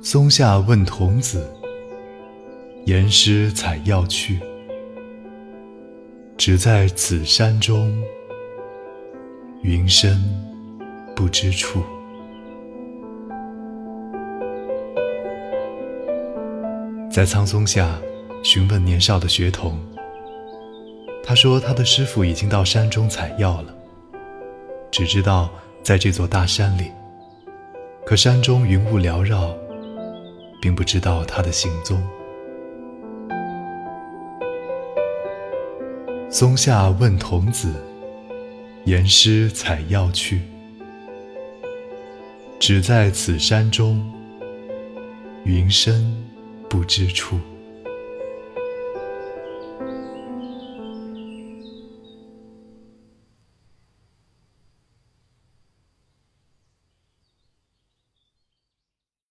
松下问童子，言师采药去。只在此山中，云深不知处。在苍松下询问年少的学童，他说他的师傅已经到山中采药了，只知道在这座大山里，可山中云雾缭绕，并不知道他的行踪。松下问童子，言师采药去。只在此山中，云深不知处。